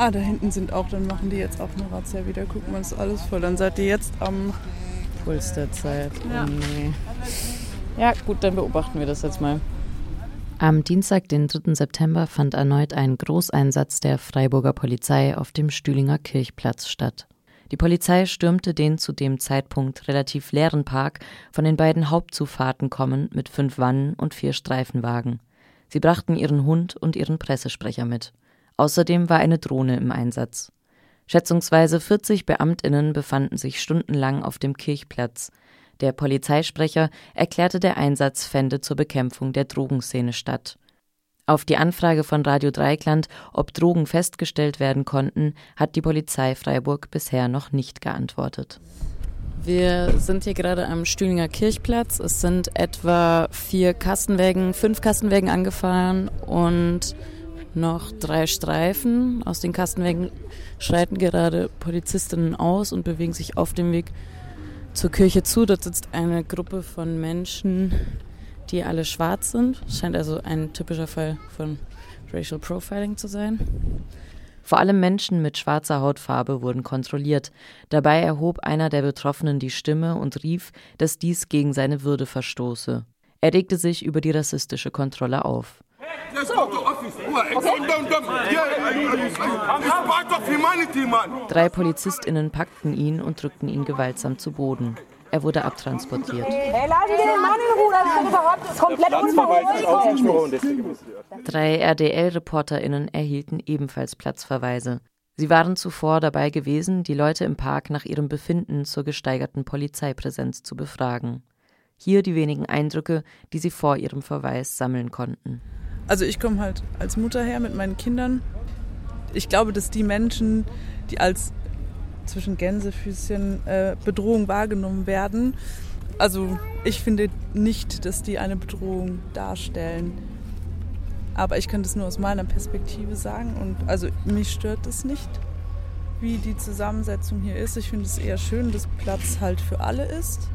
Ah, da hinten sind auch, dann machen die jetzt auch eine Razzia wieder. Gucken wir, ist alles voll. Dann seid ihr jetzt am Puls der Zeit. Ja. Oh nee. ja, gut, dann beobachten wir das jetzt mal. Am Dienstag, den 3. September, fand erneut ein Großeinsatz der Freiburger Polizei auf dem Stühlinger Kirchplatz statt. Die Polizei stürmte den zu dem Zeitpunkt relativ leeren Park von den beiden Hauptzufahrten kommend mit fünf Wannen und vier Streifenwagen. Sie brachten ihren Hund und ihren Pressesprecher mit. Außerdem war eine Drohne im Einsatz. Schätzungsweise 40 Beamtinnen befanden sich stundenlang auf dem Kirchplatz. Der Polizeisprecher erklärte, der Einsatz fände zur Bekämpfung der Drogenszene statt. Auf die Anfrage von Radio Dreikland, ob Drogen festgestellt werden konnten, hat die Polizei Freiburg bisher noch nicht geantwortet. Wir sind hier gerade am Stühlinger Kirchplatz. Es sind etwa vier Kastenwägen, fünf Kastenwägen angefahren und noch drei Streifen. Aus den Kastenwägen schreiten gerade Polizistinnen aus und bewegen sich auf dem Weg zur Kirche zu. Dort sitzt eine Gruppe von Menschen, die alle schwarz sind. Scheint also ein typischer Fall von Racial Profiling zu sein. Vor allem Menschen mit schwarzer Hautfarbe wurden kontrolliert. Dabei erhob einer der Betroffenen die Stimme und rief, dass dies gegen seine Würde verstoße. Er regte sich über die rassistische Kontrolle auf. Drei PolizistInnen packten ihn und drückten ihn gewaltsam zu Boden. Er wurde abtransportiert. Drei RDL-ReporterInnen erhielten ebenfalls Platzverweise. Sie waren zuvor dabei gewesen, die Leute im Park nach ihrem Befinden zur gesteigerten Polizeipräsenz zu befragen. Hier die wenigen Eindrücke, die sie vor ihrem Verweis sammeln konnten. Also ich komme halt als Mutter her mit meinen Kindern. Ich glaube, dass die Menschen, die als zwischen Gänsefüßchen äh, Bedrohung wahrgenommen werden. Also ich finde nicht, dass die eine Bedrohung darstellen. Aber ich kann das nur aus meiner Perspektive sagen. Und also mich stört es nicht, wie die Zusammensetzung hier ist. Ich finde es eher schön, dass Platz halt für alle ist.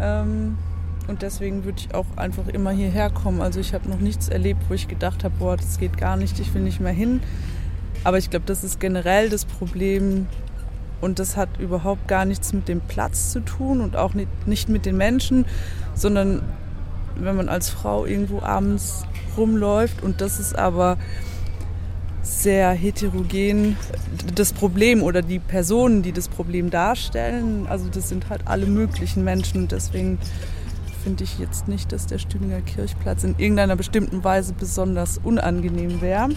Ähm, und deswegen würde ich auch einfach immer hierher kommen. Also ich habe noch nichts erlebt, wo ich gedacht habe, boah, das geht gar nicht, ich will nicht mehr hin. Aber ich glaube, das ist generell das Problem und das hat überhaupt gar nichts mit dem Platz zu tun und auch nicht mit den Menschen, sondern wenn man als Frau irgendwo abends rumläuft und das ist aber sehr heterogen das Problem oder die Personen, die das Problem darstellen. Also das sind halt alle möglichen Menschen und deswegen finde ich jetzt nicht, dass der Stühlinger Kirchplatz in irgendeiner bestimmten Weise besonders unangenehm wäre.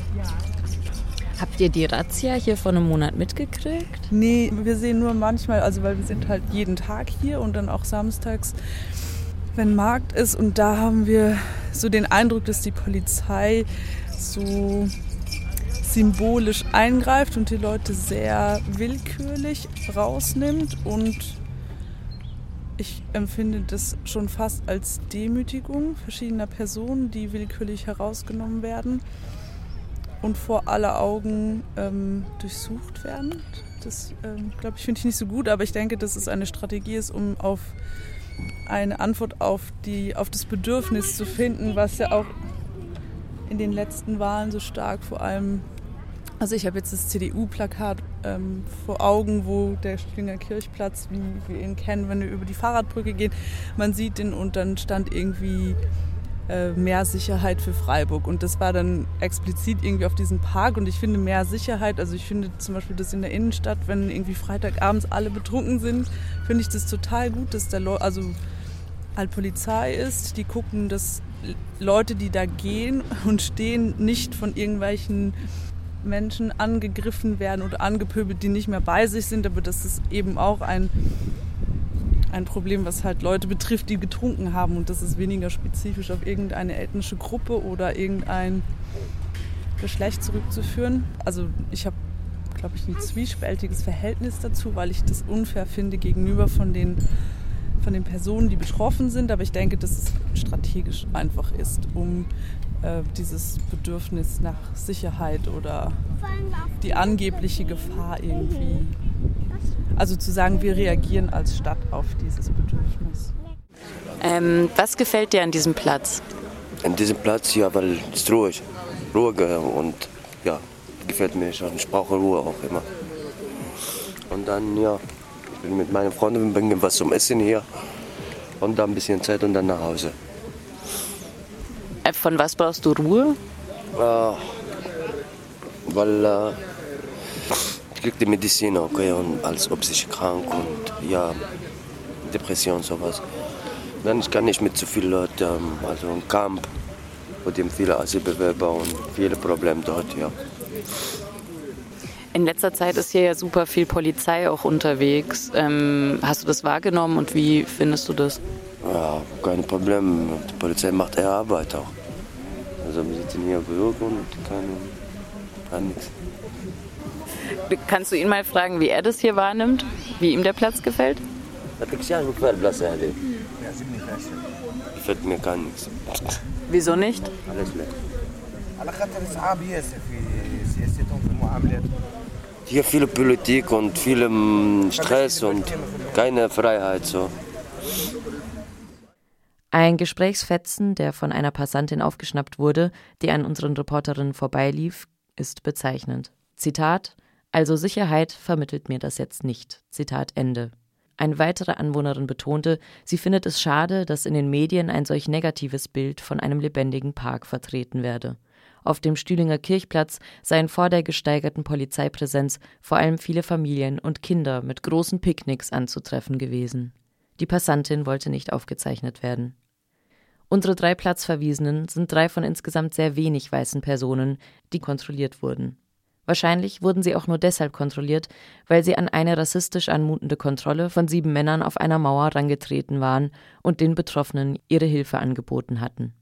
Habt ihr die Razzia hier vor einem Monat mitgekriegt? Nee, wir sehen nur manchmal, also weil wir sind halt jeden Tag hier und dann auch samstags, wenn Markt ist. Und da haben wir so den Eindruck, dass die Polizei so symbolisch eingreift und die Leute sehr willkürlich rausnimmt. Und ich empfinde das schon fast als Demütigung verschiedener Personen, die willkürlich herausgenommen werden und vor aller Augen ähm, durchsucht werden. Das, ähm, glaube ich, finde ich nicht so gut, aber ich denke, dass es eine Strategie ist, um auf eine Antwort auf, die, auf das Bedürfnis zu finden, was ja auch in den letzten Wahlen so stark vor allem. Also ich habe jetzt das CDU-Plakat ähm, vor Augen, wo der Schlinger Kirchplatz, wie wir ihn kennen, wenn wir über die Fahrradbrücke gehen, man sieht ihn und dann stand irgendwie äh, mehr Sicherheit für Freiburg. Und das war dann explizit irgendwie auf diesen Park. Und ich finde mehr Sicherheit, also ich finde zum Beispiel das in der Innenstadt, wenn irgendwie Freitagabends alle betrunken sind, finde ich das total gut, dass da Le also halt Polizei ist, die gucken, dass Leute, die da gehen und stehen, nicht von irgendwelchen Menschen angegriffen werden oder angepöbelt, die nicht mehr bei sich sind, aber das ist eben auch ein ein Problem, was halt Leute betrifft, die getrunken haben. Und das ist weniger spezifisch auf irgendeine ethnische Gruppe oder irgendein Geschlecht zurückzuführen. Also ich habe, glaube ich, ein zwiespältiges Verhältnis dazu, weil ich das unfair finde gegenüber von den, von den Personen, die betroffen sind. Aber ich denke, dass es strategisch einfach ist, um äh, dieses Bedürfnis nach Sicherheit oder die angebliche Gefahr irgendwie also zu sagen, wir reagieren als Stadt auf dieses Bedürfnis. Ähm, was gefällt dir an diesem Platz? An diesem Platz, ja, weil es ruhig, ruhig und ja, gefällt mir schon. Ich brauche Ruhe auch immer. Und dann, ja, ich bin mit meiner Freundin, bringen was zum Essen hier und dann ein bisschen Zeit und dann nach Hause. Äh, von was brauchst du Ruhe? Äh, weil äh, ich kriege die Medizin, okay, und als ob ich krank und ja, Depression, sowas. Dann kann ich mit zu vielen Leuten, ähm, also im Camp, wo die viele Asylbewerber und viele Probleme dort, ja. In letzter Zeit ist hier ja super viel Polizei auch unterwegs. Ähm, hast du das wahrgenommen und wie findest du das? Ja, kein Problem. Die Polizei macht ihre Arbeit auch. Also wir sitzen hier Bürger und kann, kann nichts. Kannst du ihn mal fragen, wie er das hier wahrnimmt? Wie ihm der Platz gefällt? Gefällt mir gar nichts. Wieso nicht? Alles leer. Hier viele Politik und viel mm, Stress und keine Freiheit. So. Ein Gesprächsfetzen, der von einer Passantin aufgeschnappt wurde, die an unseren Reporterinnen vorbeilief, ist bezeichnend. Zitat: Also Sicherheit vermittelt mir das jetzt nicht. Zitat Ende. Eine weitere Anwohnerin betonte, sie findet es schade, dass in den Medien ein solch negatives Bild von einem lebendigen Park vertreten werde. Auf dem Stühlinger Kirchplatz seien vor der gesteigerten Polizeipräsenz vor allem viele Familien und Kinder mit großen Picknicks anzutreffen gewesen. Die Passantin wollte nicht aufgezeichnet werden. Unsere drei Platzverwiesenen sind drei von insgesamt sehr wenig weißen Personen, die kontrolliert wurden. Wahrscheinlich wurden sie auch nur deshalb kontrolliert, weil sie an eine rassistisch anmutende Kontrolle von sieben Männern auf einer Mauer rangetreten waren und den Betroffenen ihre Hilfe angeboten hatten